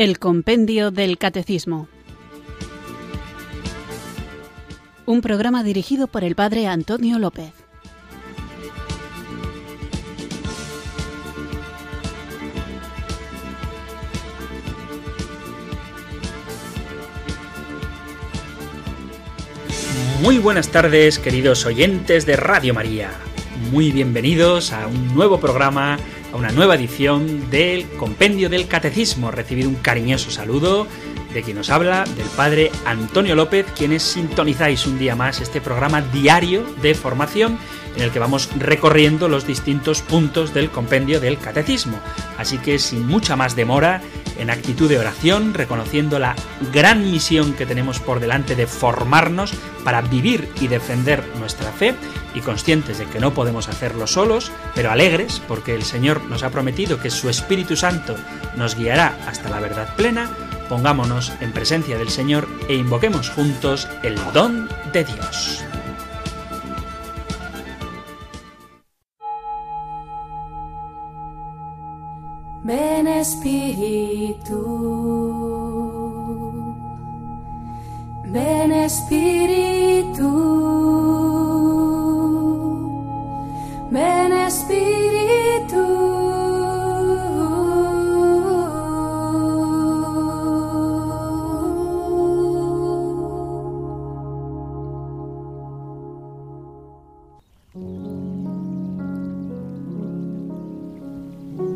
El Compendio del Catecismo. Un programa dirigido por el Padre Antonio López. Muy buenas tardes, queridos oyentes de Radio María. Muy bienvenidos a un nuevo programa, a una nueva edición del Compendio del Catecismo. Recibido un cariñoso saludo de quien nos habla, del Padre Antonio López, quienes sintonizáis un día más este programa diario de formación en el que vamos recorriendo los distintos puntos del compendio del catecismo. Así que sin mucha más demora, en actitud de oración, reconociendo la gran misión que tenemos por delante de formarnos para vivir y defender nuestra fe y conscientes de que no podemos hacerlo solos, pero alegres porque el Señor nos ha prometido que su Espíritu Santo nos guiará hasta la verdad plena, pongámonos en presencia del Señor e invoquemos juntos el don de Dios. Ven Espíritu, ven Espíritu, ven Espíritu.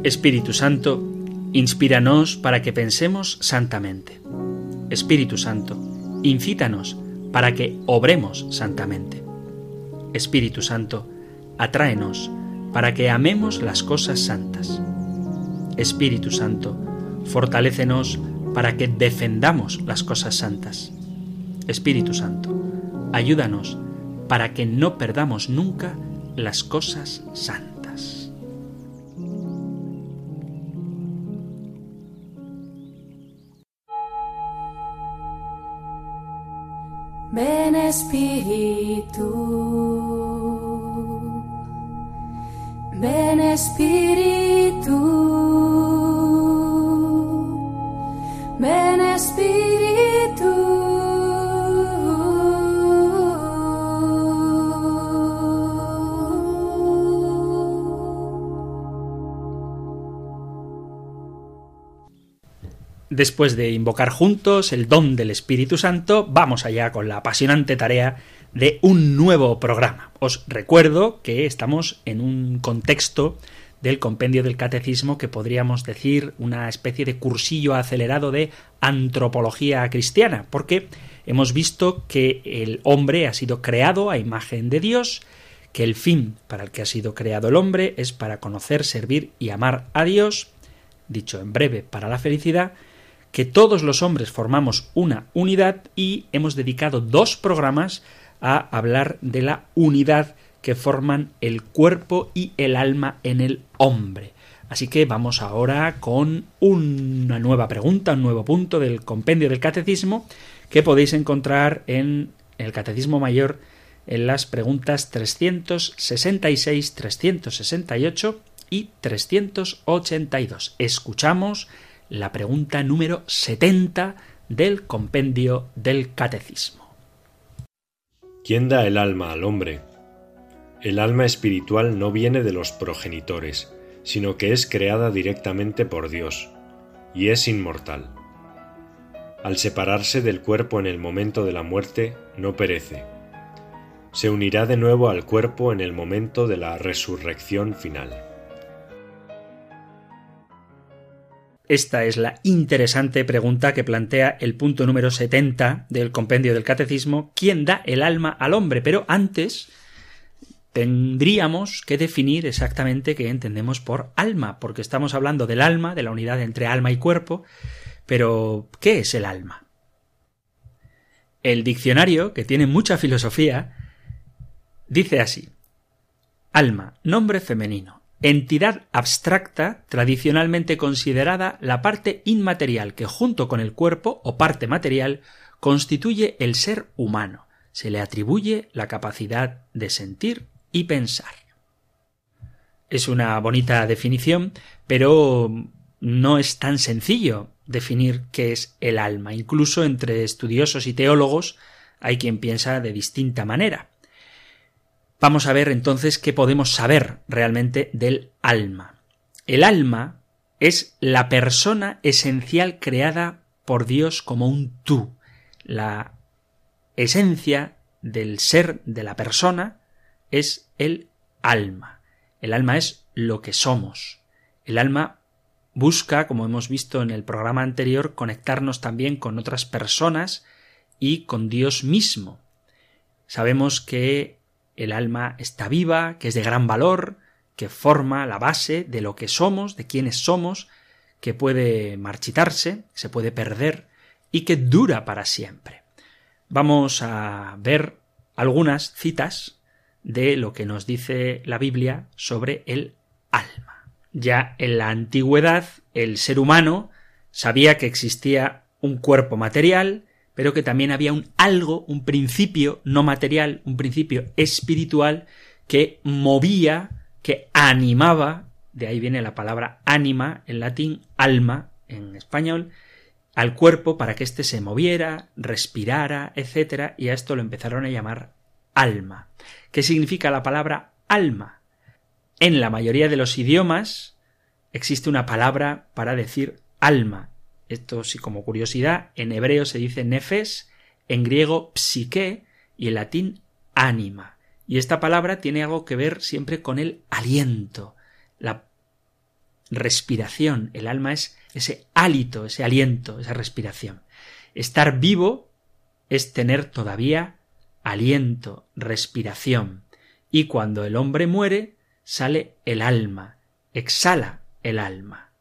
Espíritu Santo, inspíranos para que pensemos santamente. Espíritu Santo, incítanos para que obremos santamente. Espíritu Santo, atráenos para que amemos las cosas santas. Espíritu Santo, fortalécenos para que defendamos las cosas santas. Espíritu Santo, ayúdanos para que no perdamos nunca las cosas santas. Ven Espíritu, ven Espíritu, ven Espíritu. Después de invocar juntos el don del Espíritu Santo, vamos allá con la apasionante tarea de un nuevo programa. Os recuerdo que estamos en un contexto del compendio del catecismo que podríamos decir una especie de cursillo acelerado de antropología cristiana, porque hemos visto que el hombre ha sido creado a imagen de Dios, que el fin para el que ha sido creado el hombre es para conocer, servir y amar a Dios, dicho en breve, para la felicidad, que todos los hombres formamos una unidad y hemos dedicado dos programas a hablar de la unidad que forman el cuerpo y el alma en el hombre. Así que vamos ahora con una nueva pregunta, un nuevo punto del compendio del catecismo que podéis encontrar en el Catecismo Mayor en las preguntas 366, 368 y 382. Escuchamos la pregunta número 70 del compendio del Catecismo. ¿Quién da el alma al hombre? El alma espiritual no viene de los progenitores, sino que es creada directamente por Dios, y es inmortal. Al separarse del cuerpo en el momento de la muerte, no perece. Se unirá de nuevo al cuerpo en el momento de la resurrección final. Esta es la interesante pregunta que plantea el punto número 70 del compendio del catecismo, ¿quién da el alma al hombre? Pero antes tendríamos que definir exactamente qué entendemos por alma, porque estamos hablando del alma, de la unidad entre alma y cuerpo, pero ¿qué es el alma? El diccionario, que tiene mucha filosofía, dice así Alma, nombre femenino, entidad abstracta tradicionalmente considerada la parte inmaterial que junto con el cuerpo o parte material constituye el ser humano. Se le atribuye la capacidad de sentir y pensar. Es una bonita definición, pero no es tan sencillo definir qué es el alma. Incluso entre estudiosos y teólogos hay quien piensa de distinta manera. Vamos a ver entonces qué podemos saber realmente del alma. El alma es la persona esencial creada por Dios como un tú, la esencia del ser de la persona es el alma. El alma es lo que somos. El alma busca, como hemos visto en el programa anterior, conectarnos también con otras personas y con Dios mismo. Sabemos que el alma está viva, que es de gran valor, que forma la base de lo que somos, de quiénes somos, que puede marchitarse, se puede perder y que dura para siempre. Vamos a ver algunas citas de lo que nos dice la Biblia sobre el alma. Ya en la antigüedad el ser humano sabía que existía un cuerpo material, pero que también había un algo, un principio no material, un principio espiritual que movía, que animaba, de ahí viene la palabra ánima en latín, alma en español, al cuerpo para que éste se moviera, respirara, etc. Y a esto lo empezaron a llamar alma. ¿Qué significa la palabra alma? En la mayoría de los idiomas existe una palabra para decir alma. Esto sí como curiosidad, en hebreo se dice nefes, en griego psique y en latín ánima. Y esta palabra tiene algo que ver siempre con el aliento, la respiración. El alma es ese hálito, ese aliento, esa respiración. Estar vivo es tener todavía aliento, respiración. Y cuando el hombre muere, sale el alma, exhala el alma.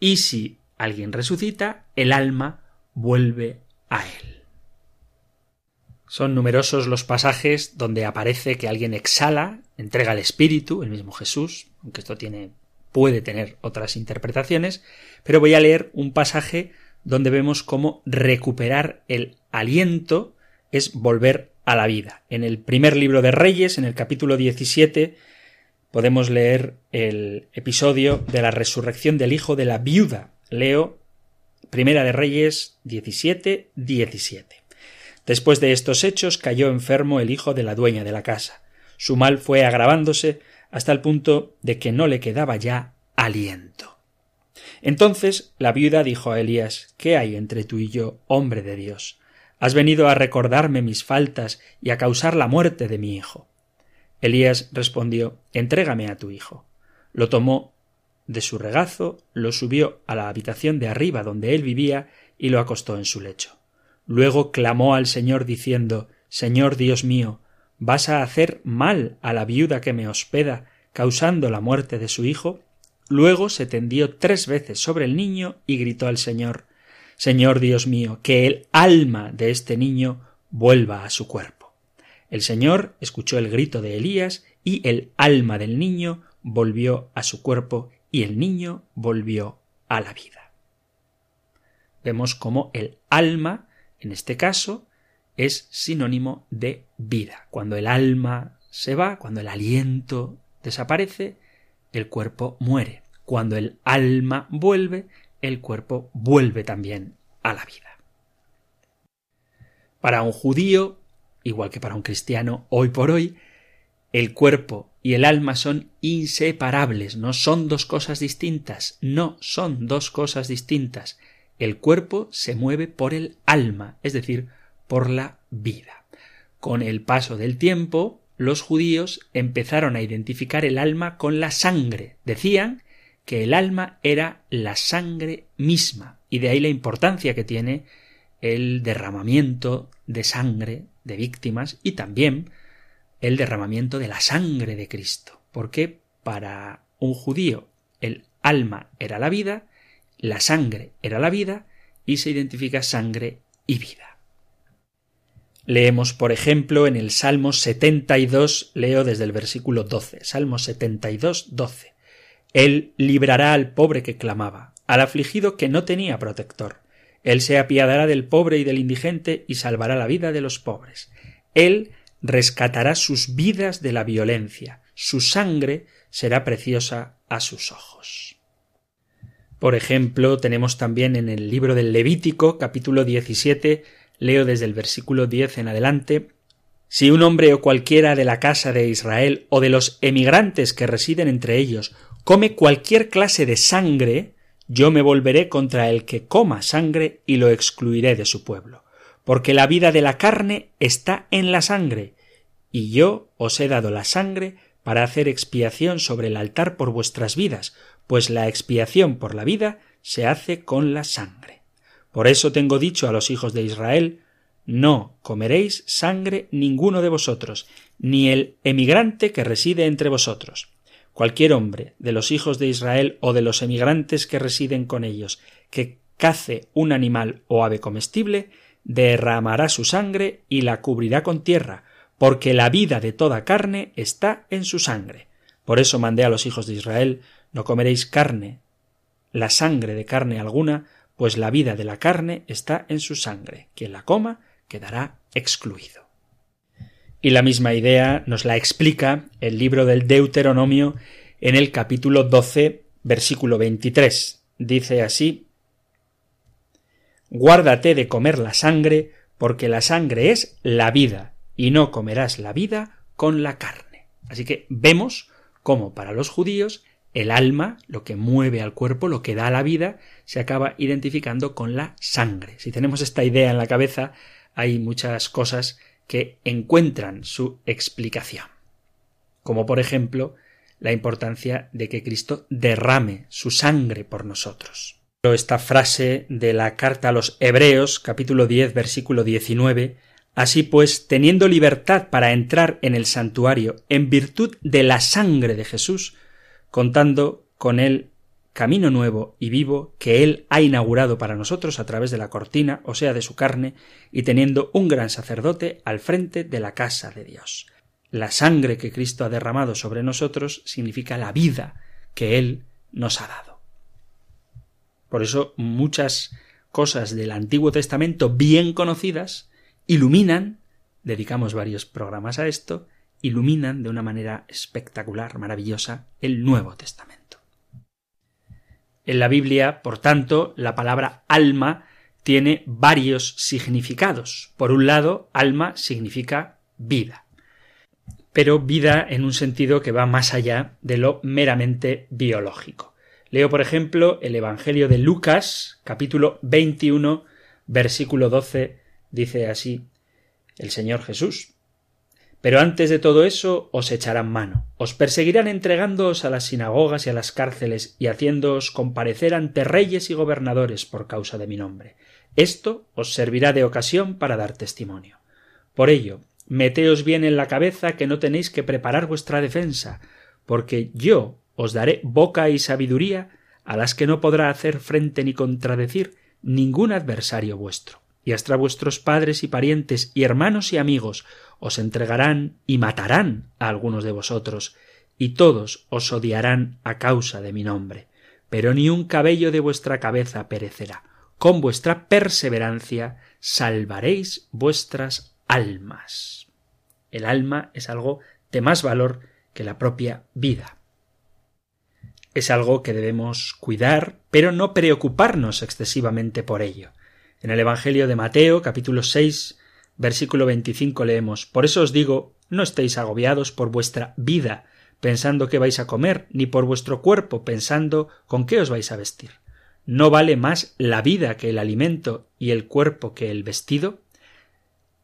Y si alguien resucita, el alma vuelve a él. Son numerosos los pasajes donde aparece que alguien exhala, entrega el espíritu, el mismo Jesús, aunque esto tiene puede tener otras interpretaciones, pero voy a leer un pasaje donde vemos cómo recuperar el aliento es volver a la vida. En el primer libro de Reyes, en el capítulo 17, podemos leer el episodio de la resurrección del hijo de la viuda. Leo Primera de Reyes 17, 17. Después de estos hechos cayó enfermo el hijo de la dueña de la casa. Su mal fue agravándose hasta el punto de que no le quedaba ya aliento. Entonces la viuda dijo a Elías ¿Qué hay entre tú y yo, hombre de Dios? Has venido a recordarme mis faltas y a causar la muerte de mi hijo. Elías respondió Entrégame a tu hijo. Lo tomó de su regazo, lo subió a la habitación de arriba donde él vivía y lo acostó en su lecho. Luego clamó al Señor diciendo Señor Dios mío, ¿Vas a hacer mal a la viuda que me hospeda, causando la muerte de su hijo? Luego se tendió tres veces sobre el niño y gritó al Señor Señor Dios mío, que el alma de este niño vuelva a su cuerpo. El Señor escuchó el grito de Elías y el alma del niño volvió a su cuerpo y el niño volvió a la vida. Vemos cómo el alma, en este caso, es sinónimo de vida. Cuando el alma se va, cuando el aliento desaparece, el cuerpo muere. Cuando el alma vuelve, el cuerpo vuelve también a la vida. Para un judío, igual que para un cristiano hoy por hoy, el cuerpo y el alma son inseparables, no son dos cosas distintas, no son dos cosas distintas. El cuerpo se mueve por el alma, es decir, por la vida. Con el paso del tiempo, los judíos empezaron a identificar el alma con la sangre. Decían que el alma era la sangre misma, y de ahí la importancia que tiene el derramamiento de sangre de víctimas y también el derramamiento de la sangre de Cristo, porque para un judío el alma era la vida, la sangre era la vida, y se identifica sangre y vida. Leemos, por ejemplo, en el Salmo 72, leo desde el versículo 12, Salmo 72, 12. Él librará al pobre que clamaba, al afligido que no tenía protector. Él se apiadará del pobre y del indigente y salvará la vida de los pobres. Él rescatará sus vidas de la violencia, su sangre será preciosa a sus ojos. Por ejemplo, tenemos también en el libro del Levítico, capítulo 17, leo desde el versículo 10 en adelante, si un hombre o cualquiera de la casa de Israel o de los emigrantes que residen entre ellos come cualquier clase de sangre, yo me volveré contra el que coma sangre y lo excluiré de su pueblo, porque la vida de la carne está en la sangre, y yo os he dado la sangre para hacer expiación sobre el altar por vuestras vidas, pues la expiación por la vida se hace con la sangre. Por eso tengo dicho a los hijos de Israel, no comeréis sangre ninguno de vosotros, ni el emigrante que reside entre vosotros. Cualquier hombre de los hijos de Israel o de los emigrantes que residen con ellos, que cace un animal o ave comestible, derramará su sangre y la cubrirá con tierra, porque la vida de toda carne está en su sangre. Por eso mandé a los hijos de Israel no comeréis carne, la sangre de carne alguna, pues la vida de la carne está en su sangre. Quien la coma quedará excluido. Y la misma idea nos la explica el libro del Deuteronomio en el capítulo 12, versículo 23. Dice así Guárdate de comer la sangre, porque la sangre es la vida, y no comerás la vida con la carne. Así que vemos cómo para los judíos el alma, lo que mueve al cuerpo, lo que da la vida, se acaba identificando con la sangre. Si tenemos esta idea en la cabeza, hay muchas cosas que encuentran su explicación. Como por ejemplo, la importancia de que Cristo derrame su sangre por nosotros. Esta frase de la carta a los Hebreos, capítulo 10, versículo 19, Así pues, teniendo libertad para entrar en el santuario en virtud de la sangre de Jesús, contando con el camino nuevo y vivo que Él ha inaugurado para nosotros a través de la cortina, o sea, de su carne, y teniendo un gran sacerdote al frente de la casa de Dios. La sangre que Cristo ha derramado sobre nosotros significa la vida que Él nos ha dado. Por eso muchas cosas del Antiguo Testamento bien conocidas iluminan, dedicamos varios programas a esto, iluminan de una manera espectacular, maravillosa, el Nuevo Testamento. En la Biblia, por tanto, la palabra alma tiene varios significados. Por un lado, alma significa vida, pero vida en un sentido que va más allá de lo meramente biológico. Leo, por ejemplo, el Evangelio de Lucas, capítulo 21, versículo 12, dice así el Señor Jesús. Pero antes de todo eso os echarán mano, os perseguirán entregándoos a las sinagogas y a las cárceles y haciéndoos comparecer ante reyes y gobernadores por causa de mi nombre. Esto os servirá de ocasión para dar testimonio. Por ello, meteos bien en la cabeza que no tenéis que preparar vuestra defensa, porque yo os daré boca y sabiduría a las que no podrá hacer frente ni contradecir ningún adversario vuestro y hasta vuestros padres y parientes y hermanos y amigos os entregarán y matarán a algunos de vosotros, y todos os odiarán a causa de mi nombre. Pero ni un cabello de vuestra cabeza perecerá. Con vuestra perseverancia salvaréis vuestras almas. El alma es algo de más valor que la propia vida. Es algo que debemos cuidar, pero no preocuparnos excesivamente por ello. En el Evangelio de Mateo, capítulo 6, versículo 25 leemos Por eso os digo, no estéis agobiados por vuestra vida, pensando qué vais a comer, ni por vuestro cuerpo, pensando con qué os vais a vestir. ¿No vale más la vida que el alimento y el cuerpo que el vestido?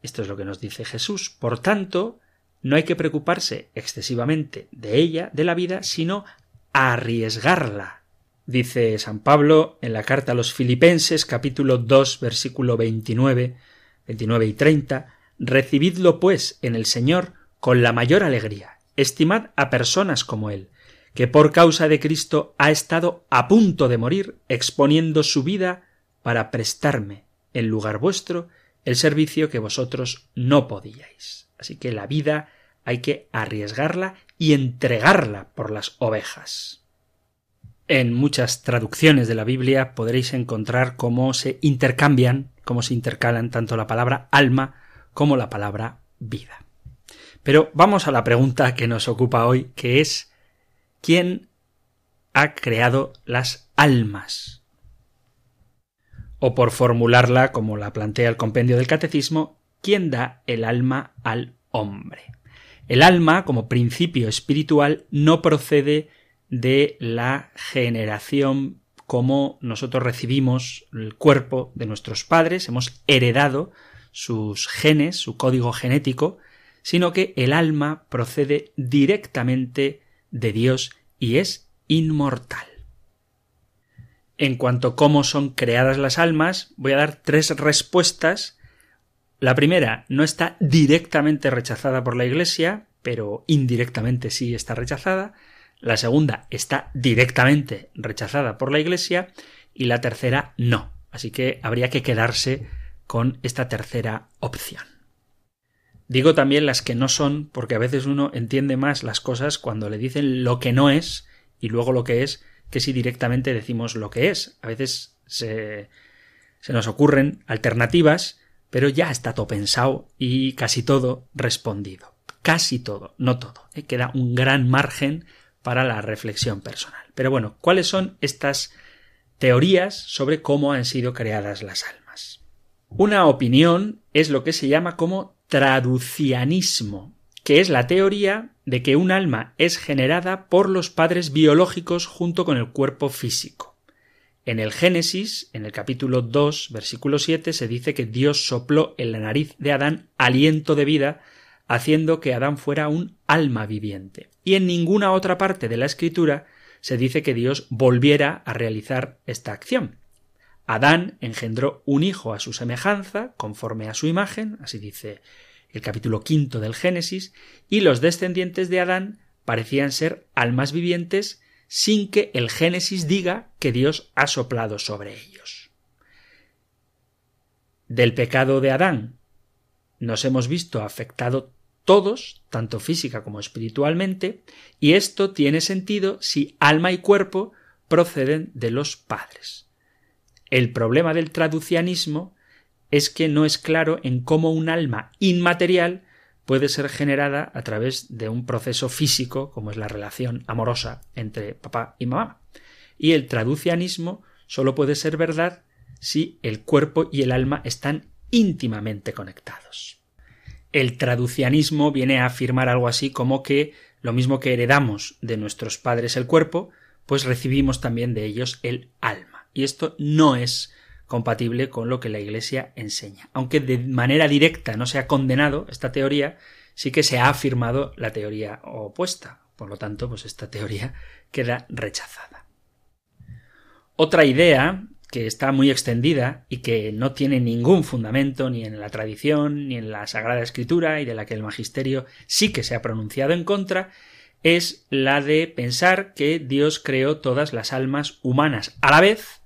Esto es lo que nos dice Jesús. Por tanto, no hay que preocuparse excesivamente de ella, de la vida, sino arriesgarla Dice San Pablo en la carta a los Filipenses capítulo 2 versículo 29, 29 y 30, Recibidlo pues en el Señor con la mayor alegría. Estimad a personas como Él, que por causa de Cristo ha estado a punto de morir exponiendo su vida para prestarme, en lugar vuestro, el servicio que vosotros no podíais. Así que la vida hay que arriesgarla y entregarla por las ovejas. En muchas traducciones de la Biblia podréis encontrar cómo se intercambian, cómo se intercalan tanto la palabra alma como la palabra vida. Pero vamos a la pregunta que nos ocupa hoy, que es ¿quién ha creado las almas. O por formularla como la plantea el compendio del catecismo, ¿quién da el alma al hombre? El alma, como principio espiritual, no procede de la generación como nosotros recibimos el cuerpo de nuestros padres, hemos heredado sus genes, su código genético, sino que el alma procede directamente de Dios y es inmortal. En cuanto a cómo son creadas las almas, voy a dar tres respuestas. La primera no está directamente rechazada por la Iglesia, pero indirectamente sí está rechazada. La segunda está directamente rechazada por la Iglesia y la tercera no. Así que habría que quedarse con esta tercera opción. Digo también las que no son, porque a veces uno entiende más las cosas cuando le dicen lo que no es y luego lo que es, que si directamente decimos lo que es. A veces se, se nos ocurren alternativas, pero ya está todo pensado y casi todo respondido. Casi todo, no todo. ¿eh? Queda un gran margen para la reflexión personal. Pero bueno, ¿cuáles son estas teorías sobre cómo han sido creadas las almas? Una opinión es lo que se llama como traducianismo, que es la teoría de que un alma es generada por los padres biológicos junto con el cuerpo físico. En el Génesis, en el capítulo 2, versículo 7, se dice que Dios sopló en la nariz de Adán aliento de vida haciendo que Adán fuera un alma viviente. Y en ninguna otra parte de la escritura se dice que Dios volviera a realizar esta acción. Adán engendró un hijo a su semejanza, conforme a su imagen, así dice el capítulo quinto del Génesis, y los descendientes de Adán parecían ser almas vivientes sin que el Génesis diga que Dios ha soplado sobre ellos. Del pecado de Adán nos hemos visto afectado todos, tanto física como espiritualmente, y esto tiene sentido si alma y cuerpo proceden de los padres. El problema del traducianismo es que no es claro en cómo un alma inmaterial puede ser generada a través de un proceso físico, como es la relación amorosa entre papá y mamá. Y el traducianismo solo puede ser verdad si el cuerpo y el alma están íntimamente conectados el traducianismo viene a afirmar algo así como que lo mismo que heredamos de nuestros padres el cuerpo, pues recibimos también de ellos el alma. Y esto no es compatible con lo que la Iglesia enseña. Aunque de manera directa no se ha condenado esta teoría, sí que se ha afirmado la teoría opuesta. Por lo tanto, pues esta teoría queda rechazada. Otra idea que está muy extendida y que no tiene ningún fundamento ni en la tradición ni en la Sagrada Escritura y de la que el Magisterio sí que se ha pronunciado en contra, es la de pensar que Dios creó todas las almas humanas a la vez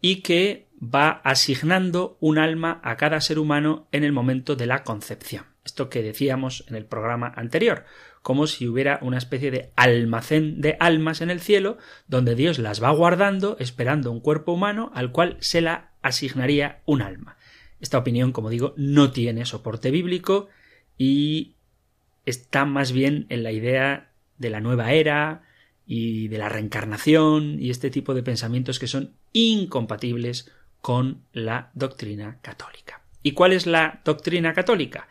y que va asignando un alma a cada ser humano en el momento de la concepción. Esto que decíamos en el programa anterior como si hubiera una especie de almacén de almas en el cielo, donde Dios las va guardando, esperando un cuerpo humano al cual se la asignaría un alma. Esta opinión, como digo, no tiene soporte bíblico y está más bien en la idea de la nueva era y de la reencarnación y este tipo de pensamientos que son incompatibles con la doctrina católica. ¿Y cuál es la doctrina católica?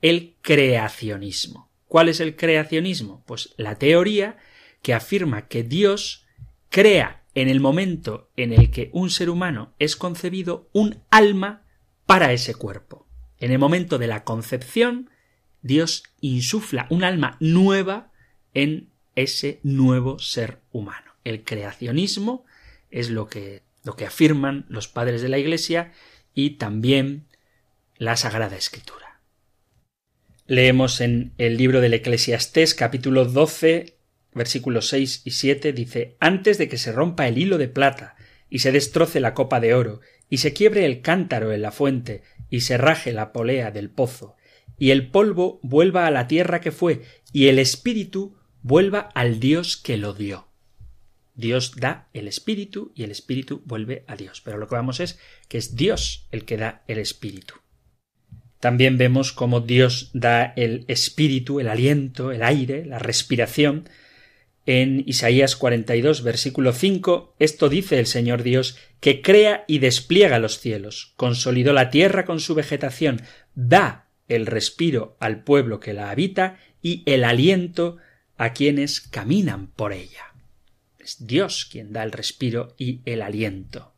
El creacionismo. ¿Cuál es el creacionismo? Pues la teoría que afirma que Dios crea en el momento en el que un ser humano es concebido un alma para ese cuerpo. En el momento de la concepción, Dios insufla un alma nueva en ese nuevo ser humano. El creacionismo es lo que, lo que afirman los padres de la Iglesia y también la Sagrada Escritura. Leemos en el libro del Eclesiastés capítulo 12 versículos 6 y 7 dice Antes de que se rompa el hilo de plata y se destroce la copa de oro y se quiebre el cántaro en la fuente y se raje la polea del pozo y el polvo vuelva a la tierra que fue y el espíritu vuelva al Dios que lo dio. Dios da el espíritu y el espíritu vuelve a Dios. Pero lo que vamos es que es Dios el que da el espíritu. También vemos cómo Dios da el espíritu, el aliento, el aire, la respiración, En Isaías 42, versículo 5, esto dice el Señor Dios, que crea y despliega los cielos, consolidó la tierra con su vegetación, da el respiro al pueblo que la habita y el aliento a quienes caminan por ella. Es Dios quien da el respiro y el aliento.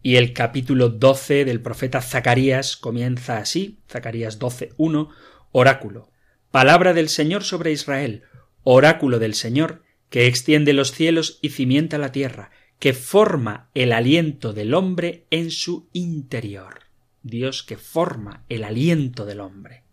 Y el capítulo 12 del profeta Zacarías comienza así, Zacarías 12.1, oráculo. Palabra del Señor sobre Israel, oráculo del Señor, que extiende los cielos y cimienta la tierra, que forma el aliento del hombre en su interior. Dios que forma el aliento del hombre.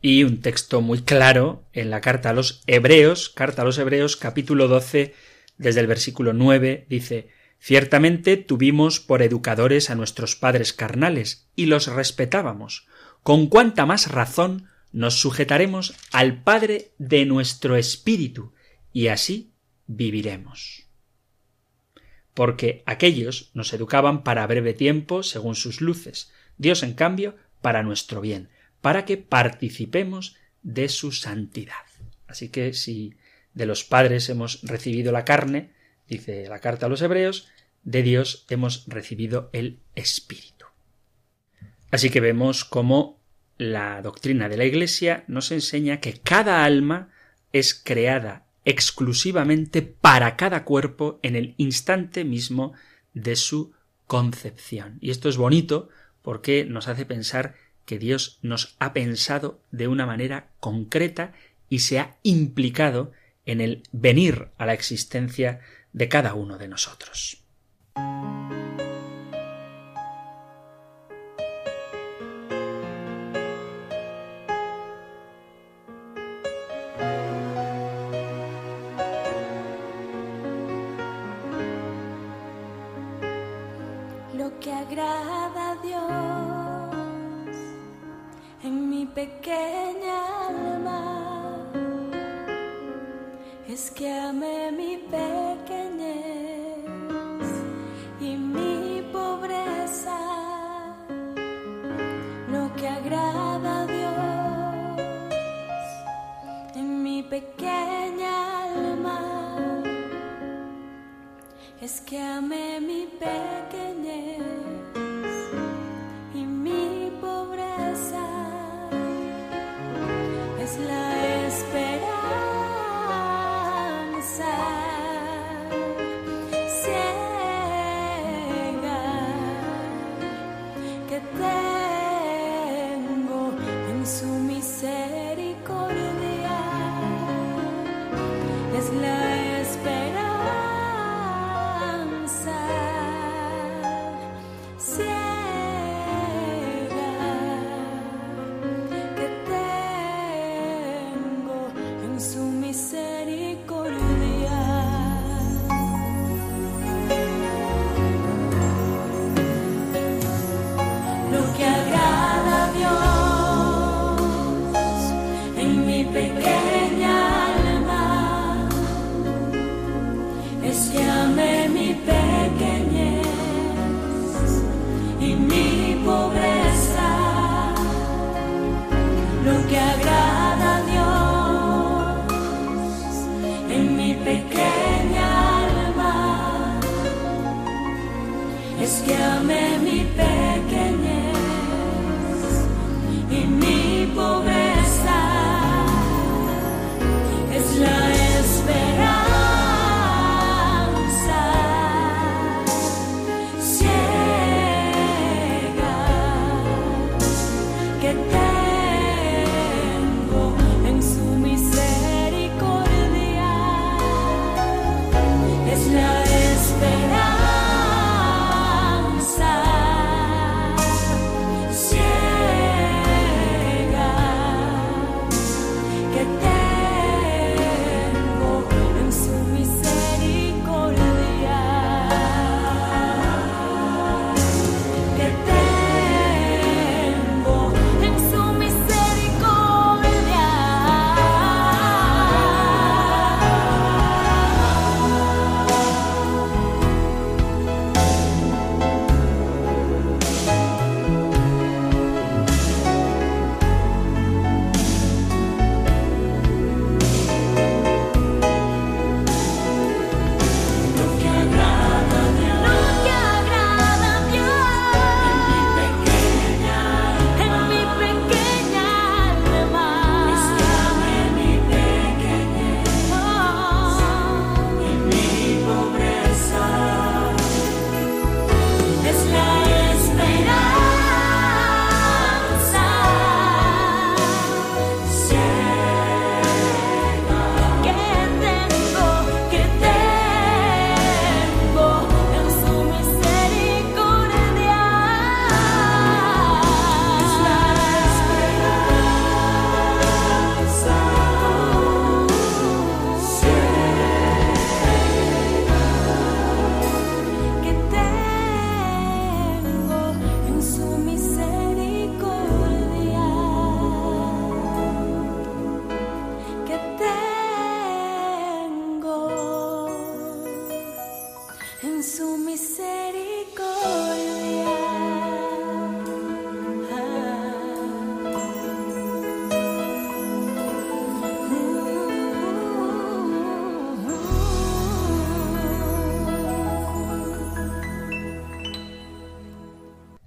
Y un texto muy claro en la carta a los Hebreos, carta a los Hebreos capítulo 12, desde el versículo 9, dice Ciertamente tuvimos por educadores a nuestros padres carnales y los respetábamos. Con cuánta más razón nos sujetaremos al Padre de nuestro espíritu y así viviremos. Porque aquellos nos educaban para breve tiempo según sus luces, Dios en cambio para nuestro bien, para que participemos de su santidad. Así que si de los padres hemos recibido la carne, dice la carta a los hebreos, de Dios hemos recibido el Espíritu. Así que vemos cómo la doctrina de la Iglesia nos enseña que cada alma es creada exclusivamente para cada cuerpo en el instante mismo de su concepción. Y esto es bonito porque nos hace pensar que Dios nos ha pensado de una manera concreta y se ha implicado en el venir a la existencia de cada uno de nosotros.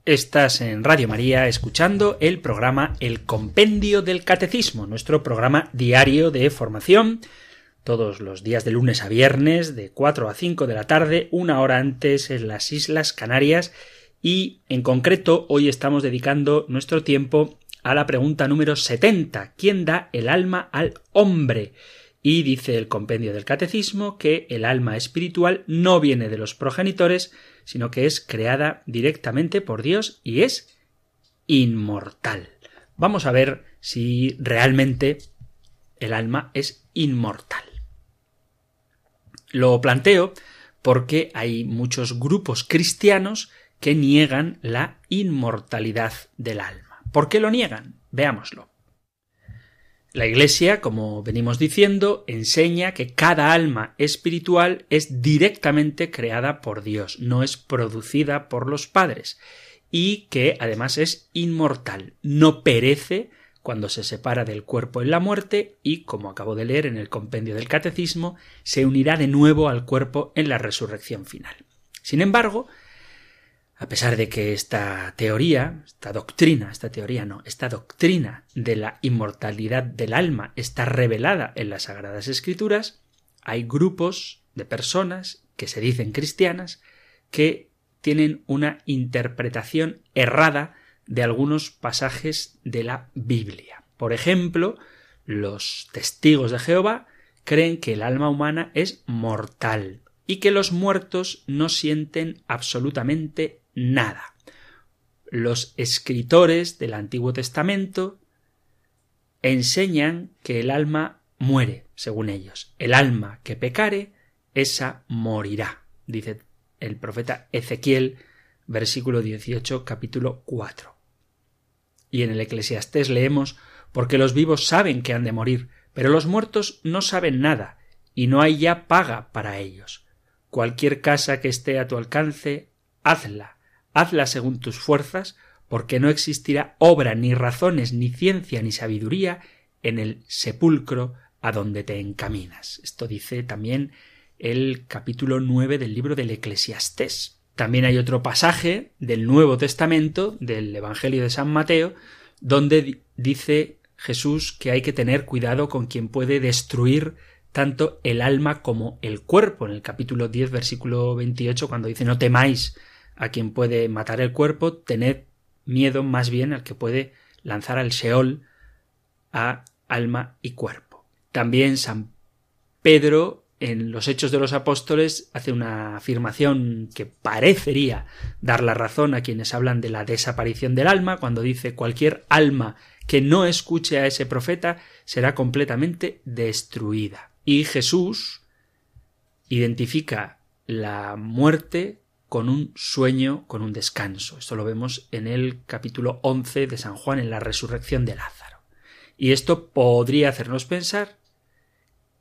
Estás en Radio María escuchando el programa El Compendio del Catecismo, nuestro programa diario de formación, todos los días de lunes a viernes, de 4 a 5 de la tarde, una hora antes en las Islas Canarias, y en concreto hoy estamos dedicando nuestro tiempo a la pregunta número 70. ¿Quién da el alma al hombre? Y dice el compendio del catecismo que el alma espiritual no viene de los progenitores, sino que es creada directamente por Dios y es inmortal. Vamos a ver si realmente el alma es inmortal. Lo planteo porque hay muchos grupos cristianos que niegan la inmortalidad del alma. ¿Por qué lo niegan? Veámoslo. La Iglesia, como venimos diciendo, enseña que cada alma espiritual es directamente creada por Dios, no es producida por los padres, y que además es inmortal, no perece cuando se separa del cuerpo en la muerte y, como acabo de leer en el compendio del Catecismo, se unirá de nuevo al cuerpo en la resurrección final. Sin embargo, a pesar de que esta teoría, esta doctrina, esta teoría no, esta doctrina de la inmortalidad del alma está revelada en las Sagradas Escrituras, hay grupos de personas que se dicen cristianas que tienen una interpretación errada de algunos pasajes de la Biblia. Por ejemplo, los testigos de Jehová creen que el alma humana es mortal y que los muertos no sienten absolutamente nada. Los escritores del Antiguo Testamento enseñan que el alma muere, según ellos. El alma que pecare, esa morirá, dice el profeta Ezequiel, versículo 18, capítulo 4. Y en el Eclesiastés leemos porque los vivos saben que han de morir, pero los muertos no saben nada, y no hay ya paga para ellos. Cualquier casa que esté a tu alcance, hazla, hazla según tus fuerzas, porque no existirá obra, ni razones, ni ciencia, ni sabiduría en el sepulcro a donde te encaminas. Esto dice también el capítulo nueve del libro del Eclesiastés. También hay otro pasaje del Nuevo Testamento, del Evangelio de San Mateo, donde dice Jesús que hay que tener cuidado con quien puede destruir tanto el alma como el cuerpo. En el capítulo 10, versículo 28, cuando dice no temáis a quien puede matar el cuerpo, tened miedo más bien al que puede lanzar al Seol a alma y cuerpo. También San Pedro en los Hechos de los Apóstoles hace una afirmación que parecería dar la razón a quienes hablan de la desaparición del alma, cuando dice cualquier alma que no escuche a ese profeta será completamente destruida. Y Jesús identifica la muerte con un sueño, con un descanso. Esto lo vemos en el capítulo 11 de San Juan, en la resurrección de Lázaro. Y esto podría hacernos pensar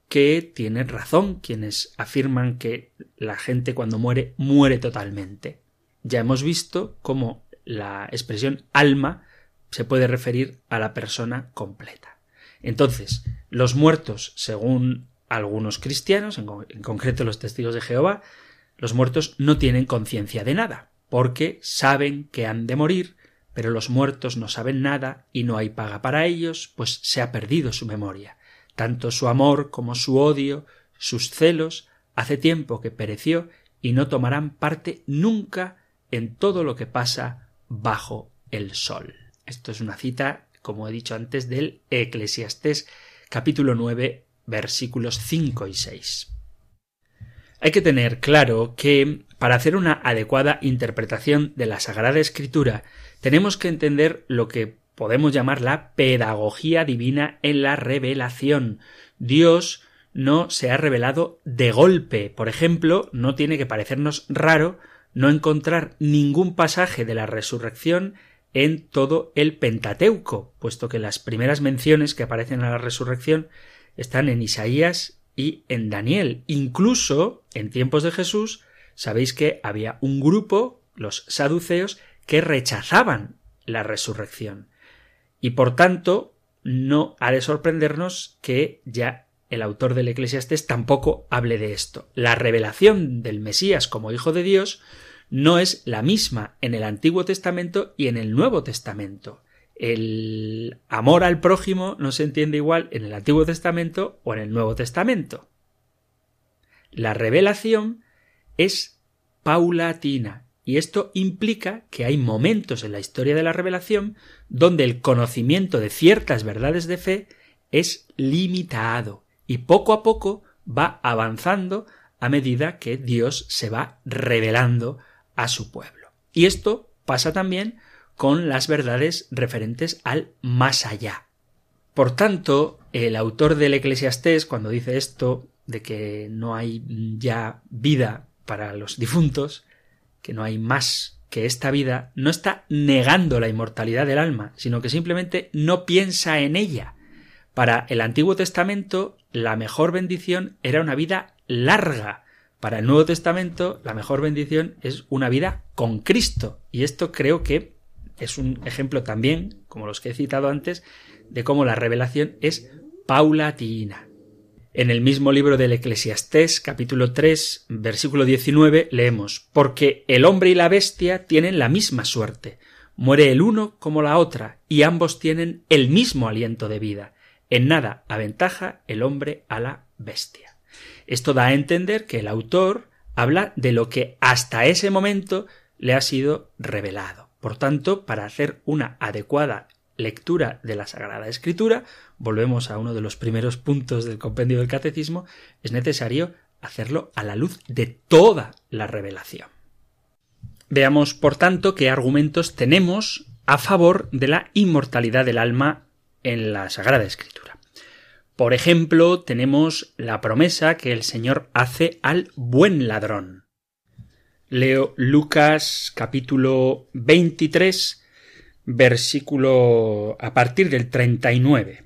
que tienen razón quienes afirman que la gente cuando muere muere totalmente. Ya hemos visto cómo la expresión alma se puede referir a la persona completa. Entonces, los muertos, según algunos cristianos, en, concreto los testigos de Jehová, los muertos no tienen conciencia de nada, porque saben que han de morir, pero los muertos no saben nada y no hay paga para ellos, pues se ha perdido su memoria. Tanto su amor como su odio, sus celos, hace tiempo que pereció y no tomarán parte nunca en todo lo que pasa bajo el sol. Esto es una cita, como he dicho antes, del Eclesiastés capítulo 9 versículos 5 y 6. Hay que tener claro que para hacer una adecuada interpretación de la Sagrada Escritura tenemos que entender lo que podemos llamar la pedagogía divina en la revelación. Dios no se ha revelado de golpe. Por ejemplo, no tiene que parecernos raro no encontrar ningún pasaje de la resurrección en todo el Pentateuco, puesto que las primeras menciones que aparecen a la resurrección están en Isaías y en Daniel. Incluso en tiempos de Jesús, sabéis que había un grupo, los saduceos, que rechazaban la resurrección. Y por tanto, no ha de sorprendernos que ya el autor del Eclesiastés tampoco hable de esto. La revelación del Mesías como Hijo de Dios no es la misma en el Antiguo Testamento y en el Nuevo Testamento. El amor al prójimo no se entiende igual en el Antiguo Testamento o en el Nuevo Testamento. La revelación es paulatina y esto implica que hay momentos en la historia de la revelación donde el conocimiento de ciertas verdades de fe es limitado y poco a poco va avanzando a medida que Dios se va revelando a su pueblo. Y esto pasa también con las verdades referentes al más allá. Por tanto, el autor del Eclesiastés, cuando dice esto de que no hay ya vida para los difuntos, que no hay más que esta vida, no está negando la inmortalidad del alma, sino que simplemente no piensa en ella. Para el Antiguo Testamento, la mejor bendición era una vida larga. Para el Nuevo Testamento, la mejor bendición es una vida con Cristo. Y esto creo que es un ejemplo también, como los que he citado antes, de cómo la revelación es paulatina. En el mismo libro del Eclesiastés, capítulo 3, versículo 19, leemos Porque el hombre y la bestia tienen la misma suerte. Muere el uno como la otra, y ambos tienen el mismo aliento de vida. En nada aventaja el hombre a la bestia. Esto da a entender que el autor habla de lo que hasta ese momento le ha sido revelado. Por tanto, para hacer una adecuada lectura de la Sagrada Escritura, volvemos a uno de los primeros puntos del compendio del Catecismo, es necesario hacerlo a la luz de toda la revelación. Veamos, por tanto, qué argumentos tenemos a favor de la inmortalidad del alma en la Sagrada Escritura. Por ejemplo, tenemos la promesa que el Señor hace al buen ladrón. Leo Lucas capítulo 23, versículo a partir del 39.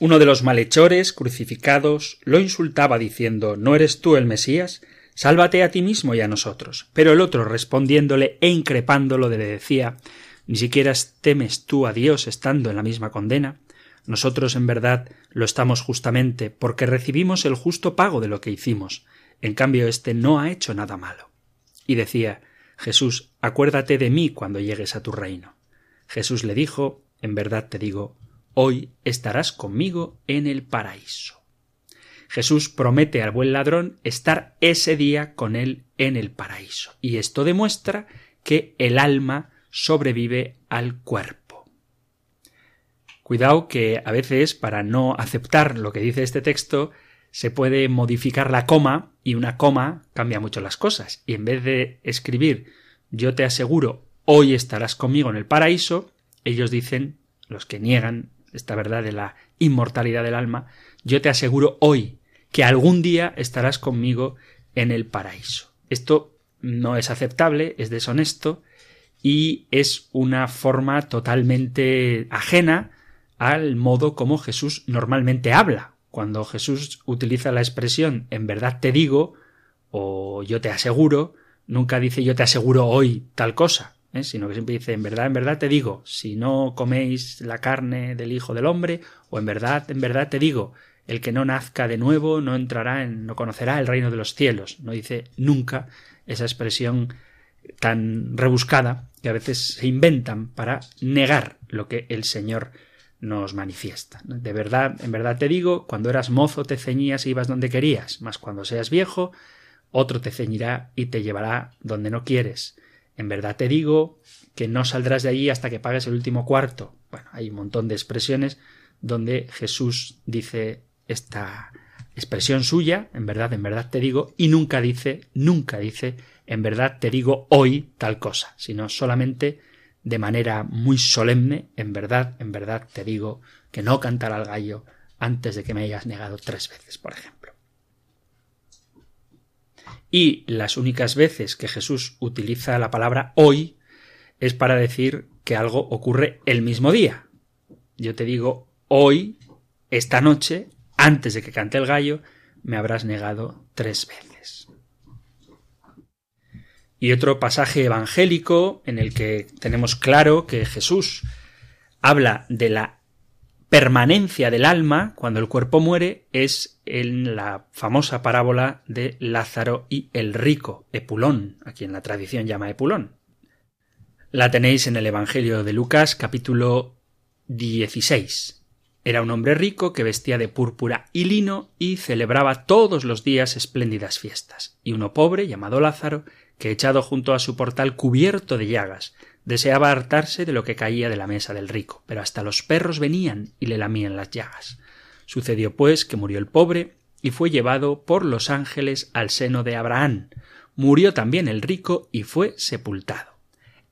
Uno de los malhechores crucificados lo insultaba diciendo ¿No eres tú el Mesías? Sálvate a ti mismo y a nosotros. Pero el otro respondiéndole e increpándolo le decía ¿Ni siquiera temes tú a Dios estando en la misma condena? Nosotros en verdad lo estamos justamente porque recibimos el justo pago de lo que hicimos. En cambio, éste no ha hecho nada malo. Y decía Jesús, acuérdate de mí cuando llegues a tu reino. Jesús le dijo, en verdad te digo, hoy estarás conmigo en el paraíso. Jesús promete al buen ladrón estar ese día con él en el paraíso. Y esto demuestra que el alma sobrevive al cuerpo. Cuidado que a veces, para no aceptar lo que dice este texto, se puede modificar la coma y una coma cambia mucho las cosas. Y en vez de escribir yo te aseguro hoy estarás conmigo en el paraíso, ellos dicen, los que niegan esta verdad de la inmortalidad del alma, yo te aseguro hoy que algún día estarás conmigo en el paraíso. Esto no es aceptable, es deshonesto y es una forma totalmente ajena al modo como Jesús normalmente habla. Cuando Jesús utiliza la expresión en verdad te digo o yo te aseguro, nunca dice yo te aseguro hoy tal cosa, ¿eh? sino que siempre dice en verdad, en verdad te digo, si no coméis la carne del Hijo del Hombre, o en verdad, en verdad te digo, el que no nazca de nuevo no entrará en, no conocerá el reino de los cielos. No dice nunca esa expresión tan rebuscada que a veces se inventan para negar lo que el Señor nos manifiesta. De verdad, en verdad te digo, cuando eras mozo te ceñías y ibas donde querías, mas cuando seas viejo, otro te ceñirá y te llevará donde no quieres. En verdad te digo que no saldrás de allí hasta que pagues el último cuarto. Bueno, hay un montón de expresiones donde Jesús dice esta expresión suya, en verdad, en verdad te digo, y nunca dice, nunca dice, en verdad te digo hoy tal cosa, sino solamente de manera muy solemne, en verdad, en verdad te digo que no cantará el gallo antes de que me hayas negado tres veces, por ejemplo. Y las únicas veces que Jesús utiliza la palabra hoy es para decir que algo ocurre el mismo día. Yo te digo hoy, esta noche, antes de que cante el gallo, me habrás negado tres veces y otro pasaje evangélico en el que tenemos claro que Jesús habla de la permanencia del alma cuando el cuerpo muere es en la famosa parábola de Lázaro y el rico, Epulón, a quien la tradición llama Epulón. La tenéis en el Evangelio de Lucas capítulo 16. Era un hombre rico que vestía de púrpura y lino y celebraba todos los días espléndidas fiestas. Y uno pobre, llamado Lázaro, que echado junto a su portal cubierto de llagas, deseaba hartarse de lo que caía de la mesa del rico, pero hasta los perros venían y le lamían las llagas. Sucedió pues que murió el pobre y fue llevado por los ángeles al seno de Abraham. Murió también el rico y fue sepultado.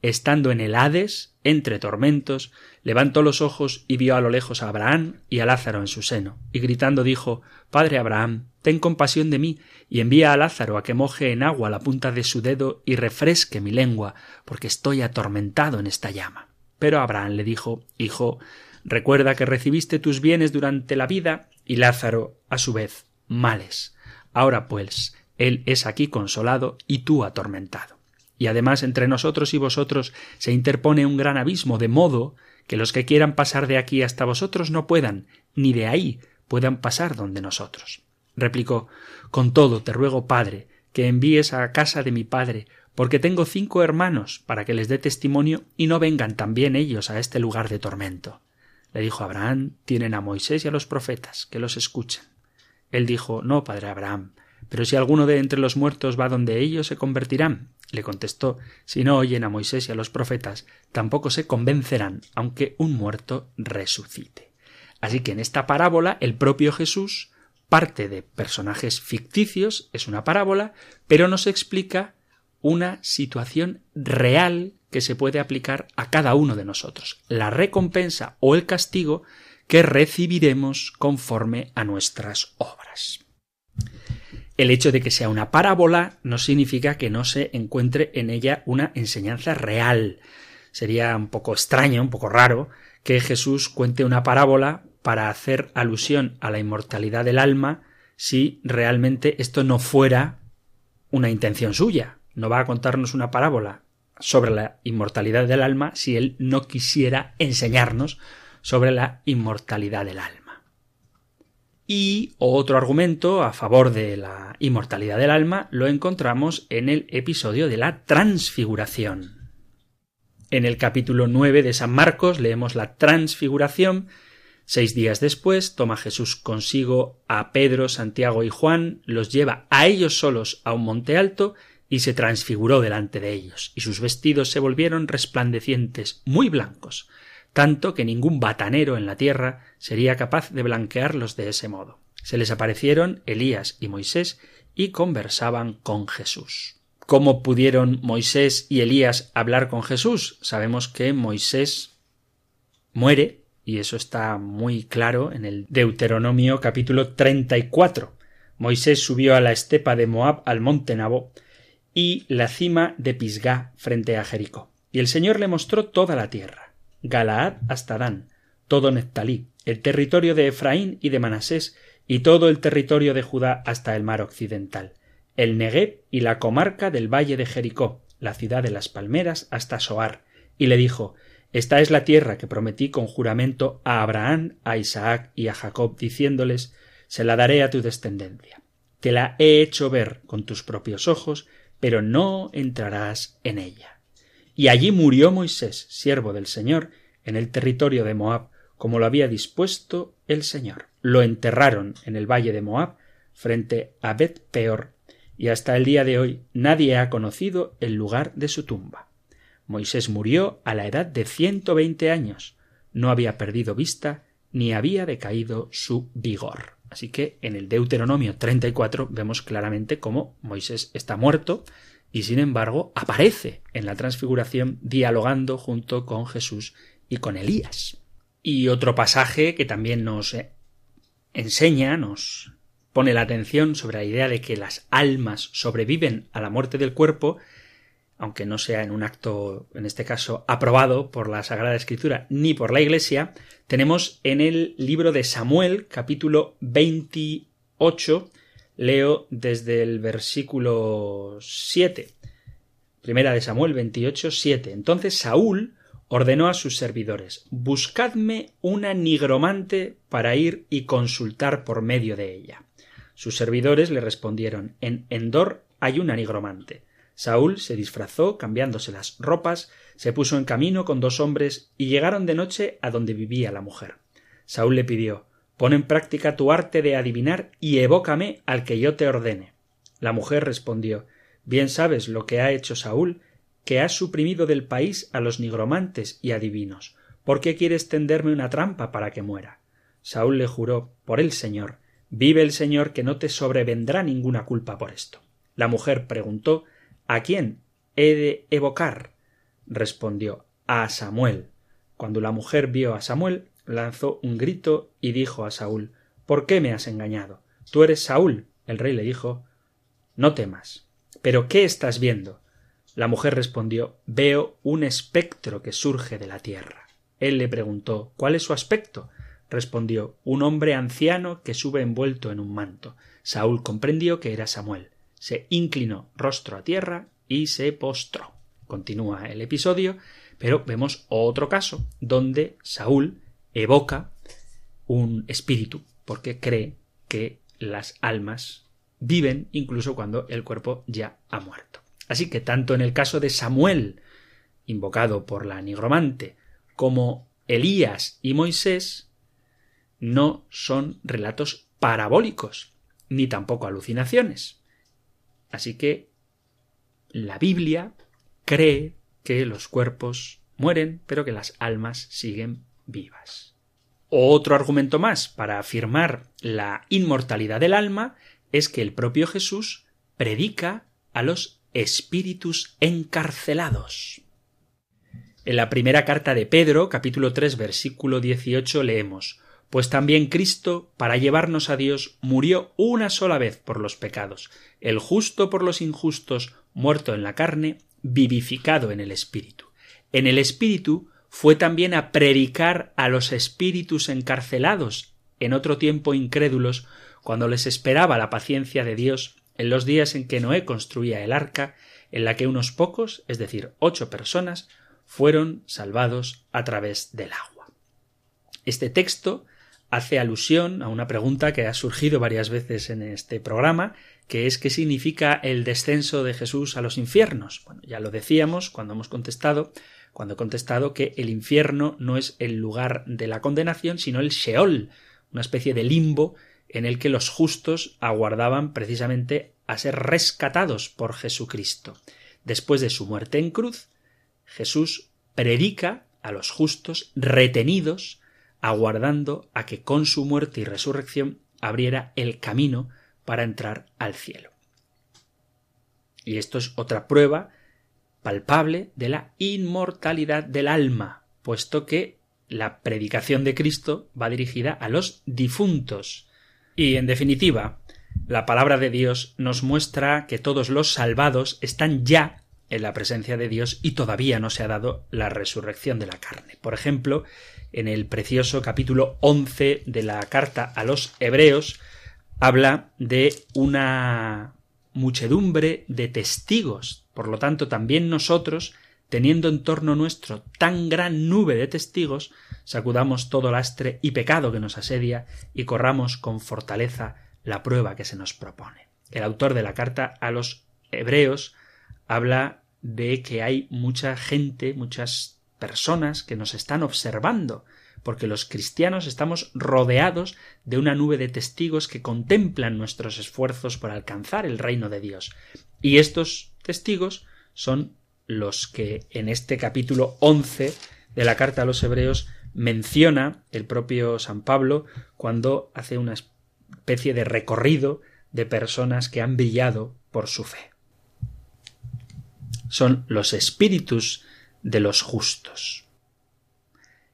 Estando en el Hades, entre tormentos, levantó los ojos y vio a lo lejos a Abraham y a Lázaro en su seno, y gritando dijo Padre Abraham, ten compasión de mí, y envía a Lázaro a que moje en agua la punta de su dedo y refresque mi lengua, porque estoy atormentado en esta llama. Pero Abraham le dijo Hijo, recuerda que recibiste tus bienes durante la vida, y Lázaro, a su vez, males. Ahora pues, él es aquí consolado y tú atormentado. Y además entre nosotros y vosotros se interpone un gran abismo, de modo que los que quieran pasar de aquí hasta vosotros no puedan, ni de ahí puedan pasar donde nosotros. Replicó Con todo te ruego, padre, que envíes a casa de mi padre, porque tengo cinco hermanos, para que les dé testimonio y no vengan también ellos a este lugar de tormento. Le dijo Abraham Tienen a Moisés y a los profetas, que los escuchen. Él dijo No, padre Abraham, pero si alguno de entre los muertos va donde ellos se convertirán. Le contestó Si no oyen a Moisés y a los profetas, tampoco se convencerán, aunque un muerto resucite. Así que en esta parábola el propio Jesús parte de personajes ficticios, es una parábola, pero nos explica una situación real que se puede aplicar a cada uno de nosotros, la recompensa o el castigo que recibiremos conforme a nuestras obras. El hecho de que sea una parábola no significa que no se encuentre en ella una enseñanza real. Sería un poco extraño, un poco raro, que Jesús cuente una parábola para hacer alusión a la inmortalidad del alma si realmente esto no fuera una intención suya. No va a contarnos una parábola sobre la inmortalidad del alma si él no quisiera enseñarnos sobre la inmortalidad del alma. Y otro argumento a favor de la inmortalidad del alma lo encontramos en el episodio de la transfiguración. En el capítulo 9 de San Marcos leemos la transfiguración. Seis días después toma Jesús consigo a Pedro, Santiago y Juan, los lleva a ellos solos a un monte alto y se transfiguró delante de ellos, y sus vestidos se volvieron resplandecientes, muy blancos, tanto que ningún batanero en la tierra sería capaz de blanquearlos de ese modo. Se les aparecieron Elías y Moisés y conversaban con Jesús. ¿Cómo pudieron Moisés y Elías hablar con Jesús? Sabemos que Moisés muere, y eso está muy claro en el Deuteronomio capítulo 34. Moisés subió a la estepa de Moab al monte Nabo y la cima de Pisgá frente a Jericó. Y el Señor le mostró toda la tierra Galaad hasta Dan, todo Neftalí, el territorio de Efraín y de Manasés, y todo el territorio de Judá hasta el mar occidental, el Negev y la comarca del valle de Jericó, la ciudad de las palmeras hasta Soar, y le dijo Esta es la tierra que prometí con juramento a Abraham, a Isaac y a Jacob, diciéndoles Se la daré a tu descendencia. Te la he hecho ver con tus propios ojos, pero no entrarás en ella. Y allí murió Moisés, siervo del Señor, en el territorio de Moab, como lo había dispuesto el Señor. Lo enterraron en el valle de Moab, frente a Bet Peor, y hasta el día de hoy nadie ha conocido el lugar de su tumba. Moisés murió a la edad de ciento veinte años. No había perdido vista ni había decaído su vigor. Así que en el Deuteronomio 34 vemos claramente cómo Moisés está muerto, y sin embargo aparece en la transfiguración dialogando junto con Jesús y con Elías. Y otro pasaje que también nos eh, enseña, nos pone la atención sobre la idea de que las almas sobreviven a la muerte del cuerpo, aunque no sea en un acto, en este caso, aprobado por la Sagrada Escritura ni por la Iglesia, tenemos en el libro de Samuel, capítulo 28, Leo desde el versículo 7. Primera de Samuel 28, 7. Entonces Saúl ordenó a sus servidores Buscadme una nigromante para ir y consultar por medio de ella. Sus servidores le respondieron En Endor hay una nigromante. Saúl se disfrazó, cambiándose las ropas, se puso en camino con dos hombres y llegaron de noche a donde vivía la mujer. Saúl le pidió Pon en práctica tu arte de adivinar y evócame al que yo te ordene. La mujer respondió Bien sabes lo que ha hecho Saúl, que ha suprimido del país a los nigromantes y adivinos. ¿Por qué quieres tenderme una trampa para que muera? Saúl le juró por el Señor Vive el Señor que no te sobrevendrá ninguna culpa por esto. La mujer preguntó ¿A quién he de evocar? respondió a Samuel. Cuando la mujer vio a Samuel, lanzó un grito y dijo a Saúl ¿Por qué me has engañado? Tú eres Saúl. El rey le dijo No temas. ¿Pero qué estás viendo? La mujer respondió Veo un espectro que surge de la tierra. Él le preguntó ¿Cuál es su aspecto? respondió un hombre anciano que sube envuelto en un manto. Saúl comprendió que era Samuel. Se inclinó rostro a tierra y se postró. Continúa el episodio, pero vemos otro caso donde Saúl evoca un espíritu porque cree que las almas viven incluso cuando el cuerpo ya ha muerto. Así que tanto en el caso de Samuel, invocado por la nigromante, como Elías y Moisés, no son relatos parabólicos, ni tampoco alucinaciones. Así que la Biblia cree que los cuerpos mueren, pero que las almas siguen vivas. Otro argumento más para afirmar la inmortalidad del alma es que el propio Jesús predica a los espíritus encarcelados. En la primera carta de Pedro, capítulo 3, versículo 18, leemos pues también Cristo, para llevarnos a Dios, murió una sola vez por los pecados, el justo por los injustos, muerto en la carne, vivificado en el Espíritu. En el Espíritu fue también a predicar a los espíritus encarcelados, en otro tiempo incrédulos, cuando les esperaba la paciencia de Dios en los días en que Noé construía el arca, en la que unos pocos, es decir, ocho personas, fueron salvados a través del agua. Este texto hace alusión a una pregunta que ha surgido varias veces en este programa, que es qué significa el descenso de Jesús a los infiernos. Bueno, ya lo decíamos cuando hemos contestado, cuando he contestado que el infierno no es el lugar de la condenación, sino el Sheol, una especie de limbo en el que los justos aguardaban precisamente a ser rescatados por Jesucristo. Después de su muerte en cruz, Jesús predica a los justos retenidos aguardando a que con su muerte y resurrección abriera el camino para entrar al cielo. Y esto es otra prueba palpable de la inmortalidad del alma, puesto que la predicación de Cristo va dirigida a los difuntos. Y, en definitiva, la palabra de Dios nos muestra que todos los salvados están ya en la presencia de Dios y todavía no se ha dado la resurrección de la carne. Por ejemplo, en el precioso capítulo 11 de la carta a los Hebreos, habla de una muchedumbre de testigos. Por lo tanto, también nosotros, teniendo en torno nuestro tan gran nube de testigos, sacudamos todo lastre y pecado que nos asedia y corramos con fortaleza la prueba que se nos propone. El autor de la carta a los Hebreos habla de que hay mucha gente, muchas personas que nos están observando, porque los cristianos estamos rodeados de una nube de testigos que contemplan nuestros esfuerzos por alcanzar el reino de Dios. Y estos testigos son los que en este capítulo 11 de la carta a los hebreos menciona el propio San Pablo cuando hace una especie de recorrido de personas que han brillado por su fe. Son los espíritus de los justos,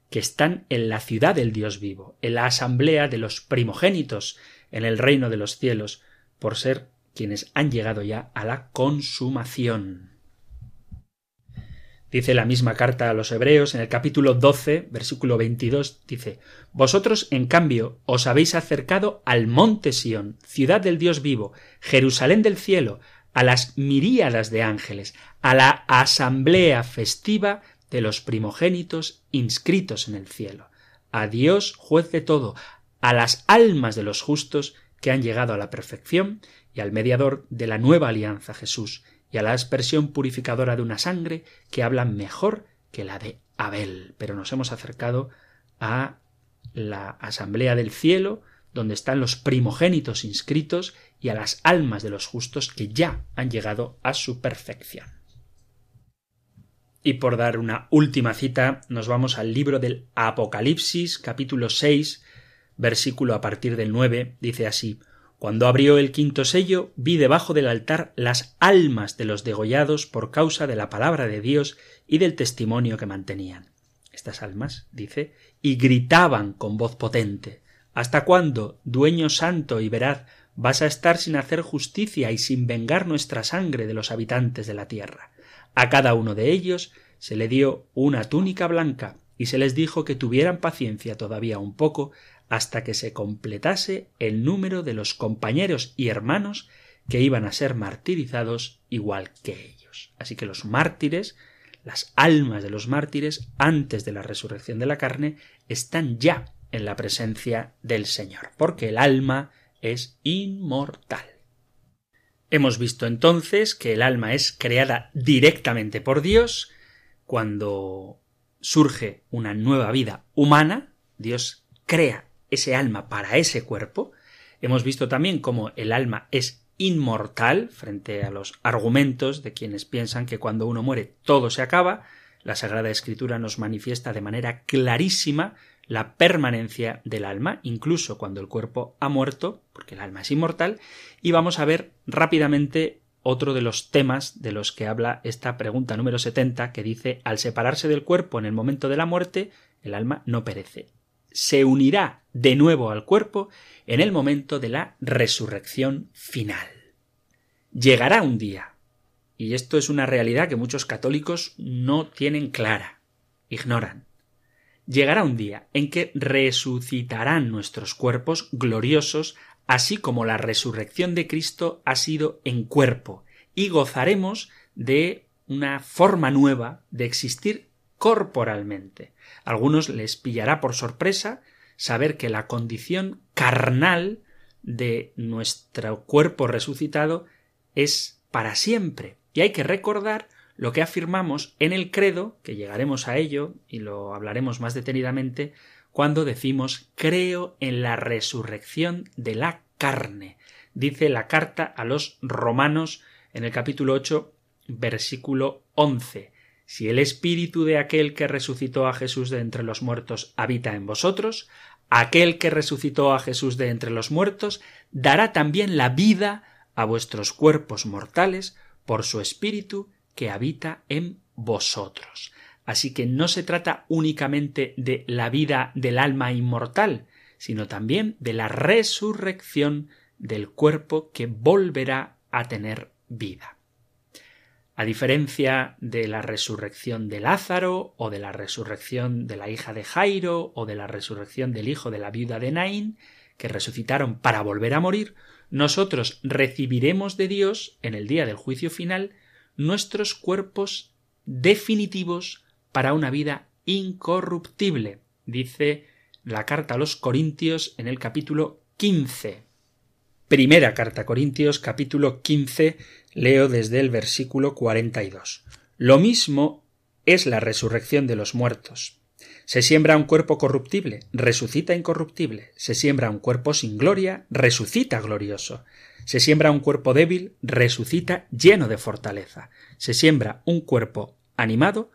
que están en la ciudad del Dios vivo, en la asamblea de los primogénitos en el reino de los cielos, por ser quienes han llegado ya a la consumación. Dice la misma carta a los Hebreos en el capítulo 12, versículo 22, dice, Vosotros, en cambio, os habéis acercado al monte Sión, ciudad del Dios vivo, Jerusalén del cielo, a las miríadas de ángeles, a la asamblea festiva de los primogénitos inscritos en el cielo, a Dios juez de todo, a las almas de los justos que han llegado a la perfección y al mediador de la nueva alianza Jesús, y a la aspersión purificadora de una sangre que habla mejor que la de Abel. Pero nos hemos acercado a la asamblea del cielo, donde están los primogénitos inscritos y a las almas de los justos que ya han llegado a su perfección. Y por dar una última cita, nos vamos al libro del Apocalipsis, capítulo 6, versículo a partir del 9, dice así Cuando abrió el quinto sello, vi debajo del altar las almas de los degollados por causa de la palabra de Dios y del testimonio que mantenían. Estas almas, dice, y gritaban con voz potente ¿Hasta cuándo, dueño santo y veraz, vas a estar sin hacer justicia y sin vengar nuestra sangre de los habitantes de la tierra? A cada uno de ellos se le dio una túnica blanca y se les dijo que tuvieran paciencia todavía un poco hasta que se completase el número de los compañeros y hermanos que iban a ser martirizados igual que ellos. Así que los mártires, las almas de los mártires, antes de la resurrección de la carne, están ya en la presencia del Señor, porque el alma es inmortal. Hemos visto entonces que el alma es creada directamente por Dios cuando surge una nueva vida humana, Dios crea ese alma para ese cuerpo. Hemos visto también cómo el alma es inmortal frente a los argumentos de quienes piensan que cuando uno muere todo se acaba. La Sagrada Escritura nos manifiesta de manera clarísima la permanencia del alma, incluso cuando el cuerpo ha muerto, porque el alma es inmortal, y vamos a ver rápidamente otro de los temas de los que habla esta pregunta número 70, que dice al separarse del cuerpo en el momento de la muerte, el alma no perece. Se unirá de nuevo al cuerpo en el momento de la resurrección final. Llegará un día, y esto es una realidad que muchos católicos no tienen clara, ignoran llegará un día en que resucitarán nuestros cuerpos gloriosos, así como la resurrección de Cristo ha sido en cuerpo, y gozaremos de una forma nueva de existir corporalmente. A algunos les pillará por sorpresa saber que la condición carnal de nuestro cuerpo resucitado es para siempre. Y hay que recordar lo que afirmamos en el credo, que llegaremos a ello y lo hablaremos más detenidamente, cuando decimos creo en la resurrección de la carne. Dice la carta a los romanos en el capítulo 8, versículo 11. Si el espíritu de aquel que resucitó a Jesús de entre los muertos habita en vosotros, aquel que resucitó a Jesús de entre los muertos dará también la vida a vuestros cuerpos mortales por su espíritu que habita en vosotros. Así que no se trata únicamente de la vida del alma inmortal, sino también de la resurrección del cuerpo que volverá a tener vida. A diferencia de la resurrección de Lázaro, o de la resurrección de la hija de Jairo, o de la resurrección del hijo de la viuda de Naín, que resucitaron para volver a morir, nosotros recibiremos de Dios, en el día del juicio final, nuestros cuerpos definitivos para una vida incorruptible, dice la carta a los Corintios en el capítulo 15. Primera carta a Corintios, capítulo 15, leo desde el versículo 42. Lo mismo es la resurrección de los muertos. Se siembra un cuerpo corruptible, resucita incorruptible. Se siembra un cuerpo sin gloria, resucita glorioso. Se siembra un cuerpo débil, resucita lleno de fortaleza. Se siembra un cuerpo animado,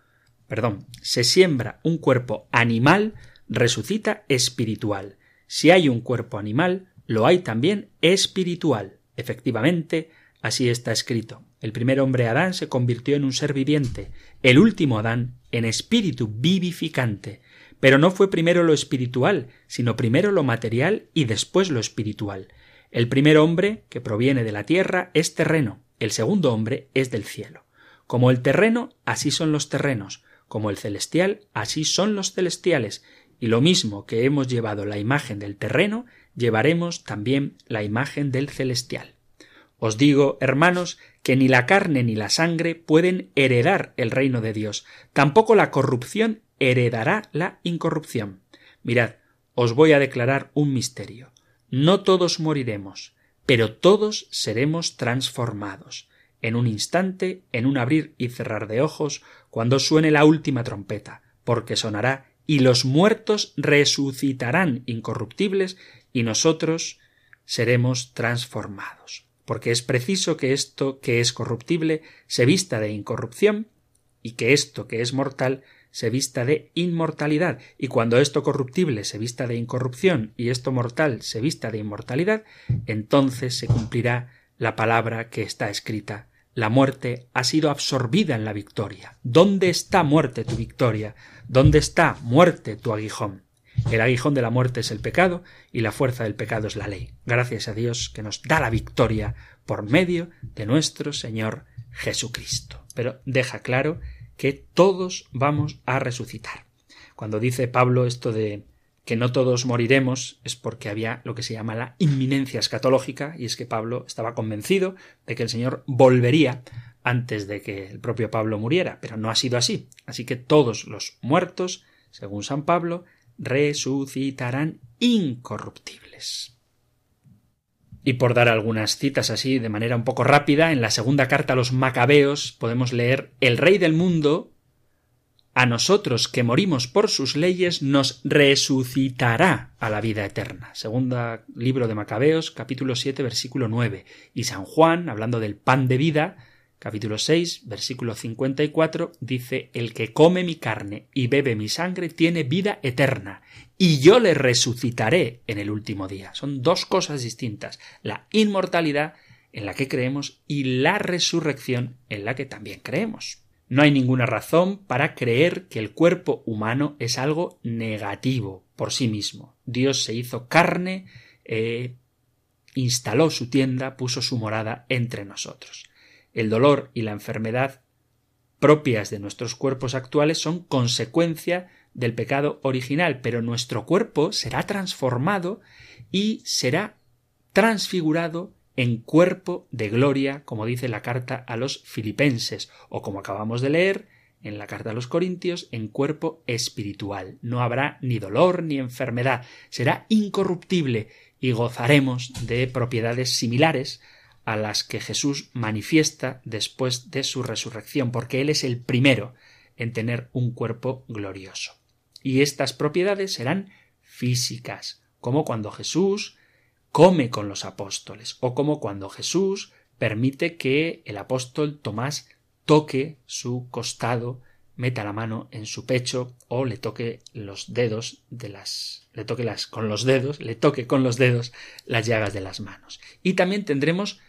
perdón, se siembra un cuerpo animal, resucita espiritual. Si hay un cuerpo animal, lo hay también espiritual. Efectivamente, así está escrito. El primer hombre Adán se convirtió en un ser viviente, el último Adán en espíritu vivificante. Pero no fue primero lo espiritual, sino primero lo material y después lo espiritual. El primer hombre, que proviene de la tierra, es terreno, el segundo hombre es del cielo. Como el terreno, así son los terrenos, como el celestial, así son los celestiales, y lo mismo que hemos llevado la imagen del terreno, llevaremos también la imagen del celestial. Os digo, hermanos, que ni la carne ni la sangre pueden heredar el reino de Dios, tampoco la corrupción heredará la incorrupción. Mirad, os voy a declarar un misterio. No todos moriremos, pero todos seremos transformados. En un instante, en un abrir y cerrar de ojos, cuando suene la última trompeta, porque sonará, y los muertos resucitarán incorruptibles, y nosotros seremos transformados. Porque es preciso que esto que es corruptible se vista de incorrupción y que esto que es mortal se vista de inmortalidad, y cuando esto corruptible se vista de incorrupción y esto mortal se vista de inmortalidad, entonces se cumplirá la palabra que está escrita la muerte ha sido absorbida en la victoria. ¿Dónde está muerte tu victoria? ¿Dónde está muerte tu aguijón? El aguijón de la muerte es el pecado y la fuerza del pecado es la ley. Gracias a Dios que nos da la victoria por medio de nuestro Señor Jesucristo. Pero deja claro que todos vamos a resucitar. Cuando dice Pablo esto de que no todos moriremos es porque había lo que se llama la inminencia escatológica y es que Pablo estaba convencido de que el Señor volvería antes de que el propio Pablo muriera, pero no ha sido así. Así que todos los muertos, según San Pablo, resucitarán incorruptibles. Y por dar algunas citas así de manera un poco rápida, en la segunda carta a los Macabeos podemos leer El Rey del mundo, a nosotros que morimos por sus leyes, nos resucitará a la vida eterna. Segunda libro de Macabeos, capítulo 7, versículo 9. Y San Juan, hablando del pan de vida, capítulo 6, versículo 54, dice, El que come mi carne y bebe mi sangre tiene vida eterna, y yo le resucitaré en el último día. Son dos cosas distintas, la inmortalidad en la que creemos y la resurrección en la que también creemos. No hay ninguna razón para creer que el cuerpo humano es algo negativo por sí mismo. Dios se hizo carne, eh, instaló su tienda, puso su morada entre nosotros. El dolor y la enfermedad propias de nuestros cuerpos actuales son consecuencia del pecado original, pero nuestro cuerpo será transformado y será transfigurado en cuerpo de gloria, como dice la carta a los filipenses, o como acabamos de leer en la carta a los Corintios, en cuerpo espiritual. No habrá ni dolor ni enfermedad, será incorruptible y gozaremos de propiedades similares a las que Jesús manifiesta después de su resurrección, porque Él es el primero en tener un cuerpo glorioso. Y estas propiedades serán físicas, como cuando Jesús come con los apóstoles, o como cuando Jesús permite que el apóstol Tomás toque su costado, meta la mano en su pecho o le toque los dedos de las le toque las con los dedos, le toque con los dedos las llagas de las manos. Y también tendremos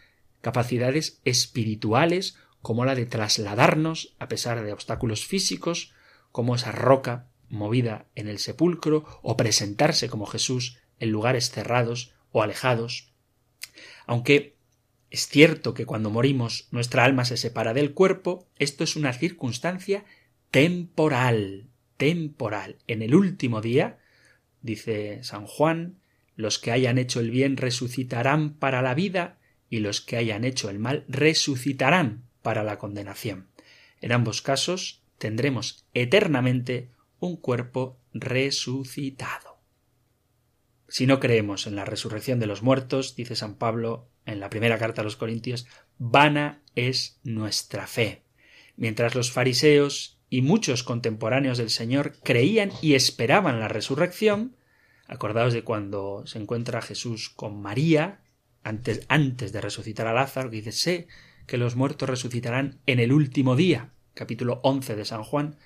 capacidades espirituales como la de trasladarnos a pesar de obstáculos físicos, como esa roca movida en el sepulcro, o presentarse como Jesús en lugares cerrados o alejados. Aunque es cierto que cuando morimos nuestra alma se separa del cuerpo, esto es una circunstancia temporal, temporal. En el último día, dice San Juan, los que hayan hecho el bien resucitarán para la vida y los que hayan hecho el mal resucitarán para la condenación. En ambos casos tendremos eternamente un cuerpo resucitado. Si no creemos en la resurrección de los muertos, dice San Pablo en la primera carta a los Corintios, vana es nuestra fe. Mientras los fariseos y muchos contemporáneos del Señor creían y esperaban la resurrección, acordaos de cuando se encuentra Jesús con María, antes, antes de resucitar a Lázaro, dice, sé que los muertos resucitarán en el último día, capítulo 11 de San Juan.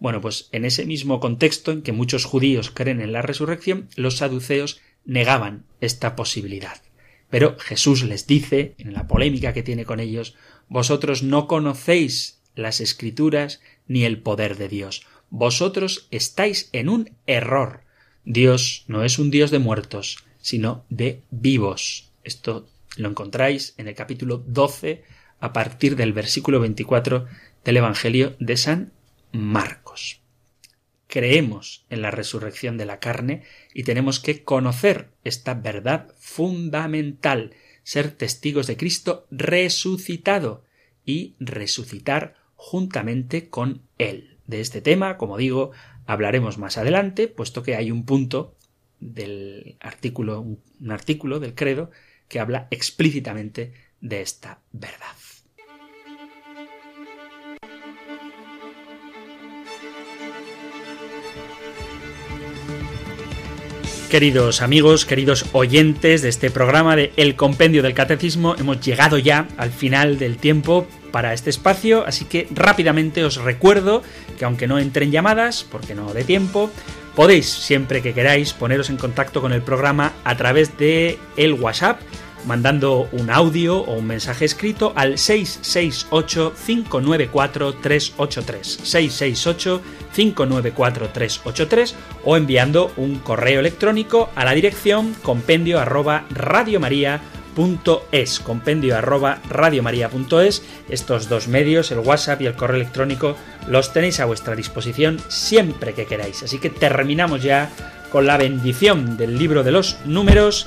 Bueno, pues en ese mismo contexto en que muchos judíos creen en la resurrección, los saduceos negaban esta posibilidad. Pero Jesús les dice, en la polémica que tiene con ellos, vosotros no conocéis las escrituras ni el poder de Dios. Vosotros estáis en un error. Dios no es un Dios de muertos, sino de vivos. Esto lo encontráis en el capítulo 12 a partir del versículo 24 del Evangelio de San Marcos. Creemos en la resurrección de la carne y tenemos que conocer esta verdad fundamental. ser testigos de Cristo resucitado y resucitar juntamente con Él. De este tema, como digo, hablaremos más adelante, puesto que hay un punto del artículo, un artículo del credo que habla explícitamente de esta verdad. Queridos amigos, queridos oyentes de este programa de El Compendio del Catecismo, hemos llegado ya al final del tiempo para este espacio, así que rápidamente os recuerdo que aunque no entren llamadas, porque no de tiempo, podéis siempre que queráis poneros en contacto con el programa a través de el WhatsApp mandando un audio o un mensaje escrito al 668-594-383. 668-594-383 o enviando un correo electrónico a la dirección compendio arroba radiomaria.es compendio arroba radiomaria.es estos dos medios, el WhatsApp y el correo electrónico, los tenéis a vuestra disposición siempre que queráis. Así que terminamos ya con la bendición del libro de los números